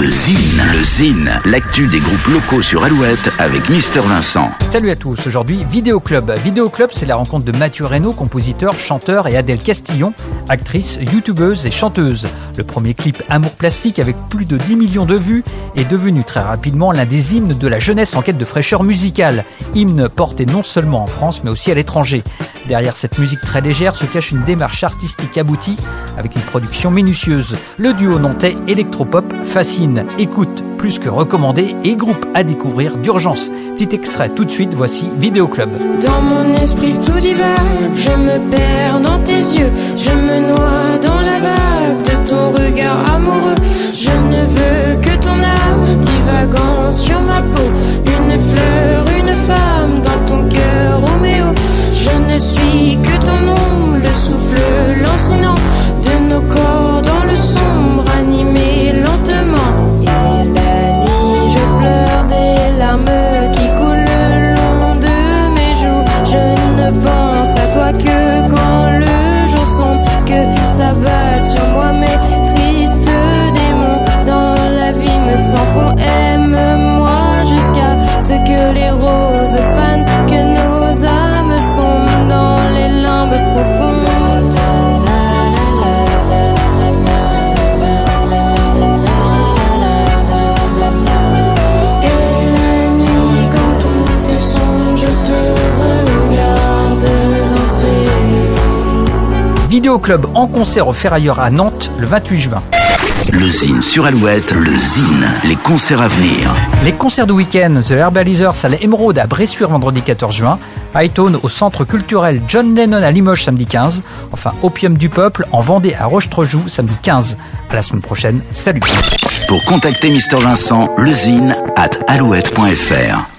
Le Zine, le Zine, l'actu des groupes locaux sur Alouette avec Mister Vincent. Salut à tous, aujourd'hui Vidéo Club. Vidéo Club, c'est la rencontre de Mathieu Reynaud, compositeur, chanteur, et Adèle Castillon, actrice, youtubeuse et chanteuse. Le premier clip Amour plastique avec plus de 10 millions de vues est devenu très rapidement l'un des hymnes de la jeunesse en quête de fraîcheur musicale. Hymne porté non seulement en France mais aussi à l'étranger. Derrière cette musique très légère se cache une démarche artistique aboutie avec une production minutieuse. Le duo nantais électropop fascine, écoute plus que recommandé et groupe à découvrir d'urgence. Petit extrait tout de suite, voici Vidéo Club. Dans mon esprit tout divers, je me perds dans tes yeux, je me noie dans la vague de ton regard amoureux. Je ne veux que ton âme divagant sur ma peau, une fleur, une femme dans ton cœur, Roméo. Je ne suis que que quand le jour sombre, que ça batte sur moi mes tristes démons. Dans l'abîme sans fond, aime-moi jusqu'à ce que les roses Vidéo Club en concert au Ferrailleur à Nantes le 28 juin. Le Zine sur Alouette, le Zine, les concerts à venir. Les concerts du week-end, The Herbalizers à l'Emeraude à Bressuire vendredi 14 juin, Hightone au centre culturel John Lennon à Limoges samedi 15, enfin Opium du Peuple en Vendée à Roche-Trojoux samedi 15. À la semaine prochaine, salut Pour contacter Mister Vincent, le Zine at alouette.fr.